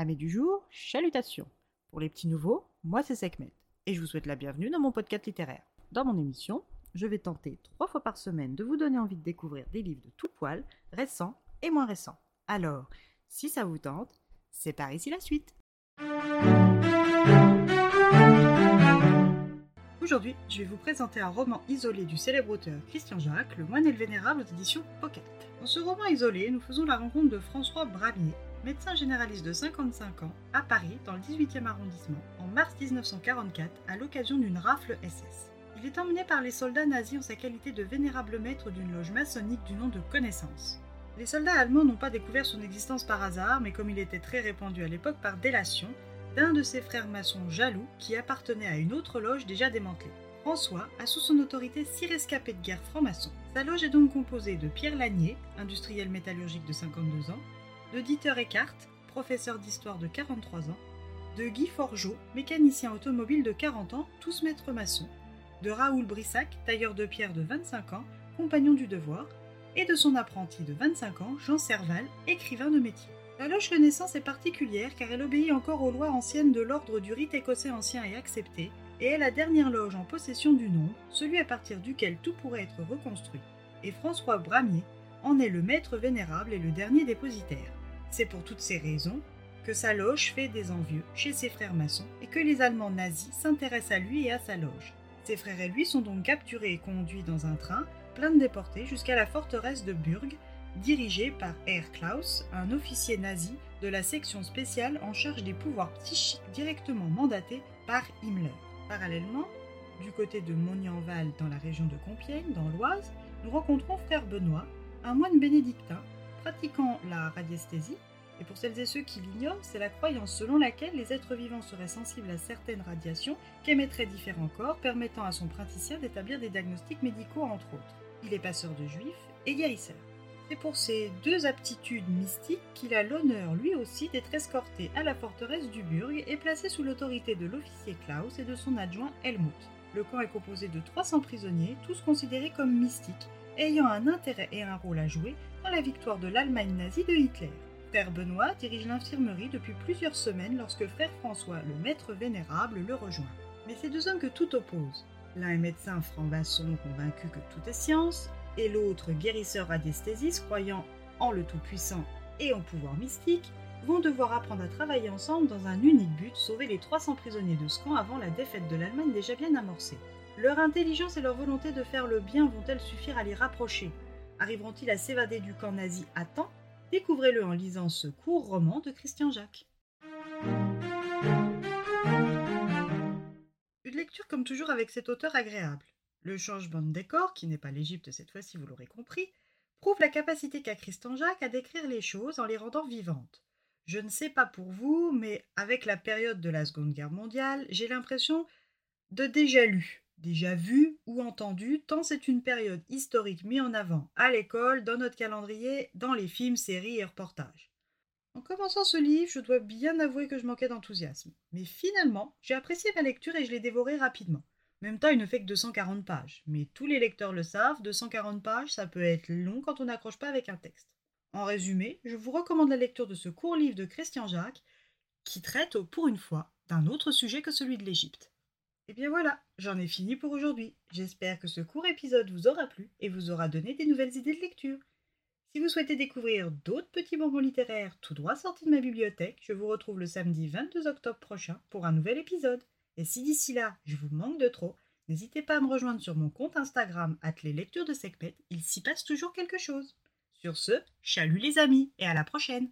Amis du jour, chalutations. Pour les petits nouveaux, moi c'est Sekhmet et je vous souhaite la bienvenue dans mon podcast littéraire. Dans mon émission, je vais tenter trois fois par semaine de vous donner envie de découvrir des livres de tout poil, récents et moins récents. Alors, si ça vous tente, c'est par ici la suite. Aujourd'hui, je vais vous présenter un roman isolé du célèbre auteur Christian Jacques, Le Moine et le Vénérable aux éditions Pocket. Dans ce roman isolé, nous faisons la rencontre de François Bramier, médecin généraliste de 55 ans, à Paris, dans le 18e arrondissement, en mars 1944, à l'occasion d'une rafle SS. Il est emmené par les soldats nazis en sa qualité de vénérable maître d'une loge maçonnique du nom de Connaissance. Les soldats allemands n'ont pas découvert son existence par hasard, mais comme il était très répandu à l'époque par délation, d'un de ses frères maçons jaloux qui appartenait à une autre loge déjà démantelée. François a sous son autorité six rescapés de guerre francs-maçons. Sa loge est donc composée de Pierre Lanier, industriel métallurgique de 52 ans, de Dieter Eckart, professeur d'histoire de 43 ans, de Guy Forgeot, mécanicien automobile de 40 ans, tous maîtres maçons, de Raoul Brissac, tailleur de pierre de 25 ans, compagnon du devoir, et de son apprenti de 25 ans, Jean Serval, écrivain de métier. La loge Renaissance est particulière car elle obéit encore aux lois anciennes de l'ordre du rite écossais ancien et accepté, et est la dernière loge en possession du nom, celui à partir duquel tout pourrait être reconstruit. Et François Bramier en est le maître vénérable et le dernier dépositaire. C'est pour toutes ces raisons que sa loge fait des envieux chez ses frères maçons et que les Allemands nazis s'intéressent à lui et à sa loge. Ses frères et lui sont donc capturés et conduits dans un train plein de déportés jusqu'à la forteresse de Burg, dirigée par Herr Klaus, un officier nazi de la section spéciale en charge des pouvoirs psychiques directement mandaté par Himmler. Parallèlement, du côté de Mognanval dans la région de Compiègne, dans l'Oise, nous rencontrons frère Benoît, un moine bénédictin pratiquant la radiesthésie. Et pour celles et ceux qui l'ignorent, c'est la croyance selon laquelle les êtres vivants seraient sensibles à certaines radiations qu'émettraient différents corps, permettant à son praticien d'établir des diagnostics médicaux entre autres. Il est passeur de juifs et guérisseur. C'est pour ces deux aptitudes mystiques qu'il a l'honneur lui aussi d'être escorté à la forteresse du Burg et placé sous l'autorité de l'officier Klaus et de son adjoint Helmut. Le camp est composé de 300 prisonniers, tous considérés comme mystiques, ayant un intérêt et un rôle à jouer dans la victoire de l'Allemagne nazie de Hitler. Frère Benoît dirige l'infirmerie depuis plusieurs semaines lorsque frère François, le maître vénérable, le rejoint. Mais ces deux hommes que tout oppose, l'un est médecin franc-maçon convaincu que tout est science, et l'autre guérisseur radiesthésiste croyant en le Tout-Puissant et en pouvoir mystique, vont devoir apprendre à travailler ensemble dans un unique but, sauver les 300 prisonniers de camp avant la défaite de l'Allemagne déjà bien amorcée. Leur intelligence et leur volonté de faire le bien vont-elles suffire à les rapprocher? Arriveront-ils à s'évader du camp nazi à temps? Découvrez-le en lisant ce court roman de Christian Jacques. Une lecture comme toujours avec cet auteur agréable. Le changement de décor, qui n'est pas l'Égypte cette fois-ci, vous l'aurez compris, prouve la capacité qu'a Christian Jacques à décrire les choses en les rendant vivantes. Je ne sais pas pour vous, mais avec la période de la Seconde Guerre mondiale, j'ai l'impression de déjà lu, déjà vu ou entendu, tant c'est une période historique mise en avant à l'école, dans notre calendrier, dans les films, séries et reportages. En commençant ce livre, je dois bien avouer que je manquais d'enthousiasme. Mais finalement, j'ai apprécié ma lecture et je l'ai dévoré rapidement. En même temps, il ne fait que 240 pages. Mais tous les lecteurs le savent, 240 pages, ça peut être long quand on n'accroche pas avec un texte. En résumé, je vous recommande la lecture de ce court livre de Christian Jacques, qui traite, pour une fois, d'un autre sujet que celui de l'Égypte. Et bien voilà, j'en ai fini pour aujourd'hui. J'espère que ce court épisode vous aura plu et vous aura donné des nouvelles idées de lecture. Si vous souhaitez découvrir d'autres petits bonbons littéraires tout droit sortis de ma bibliothèque, je vous retrouve le samedi 22 octobre prochain pour un nouvel épisode. Et si d'ici là, je vous manque de trop, n'hésitez pas à me rejoindre sur mon compte Instagram, les de Secpet, il s'y passe toujours quelque chose. Sur ce, chalut les amis, et à la prochaine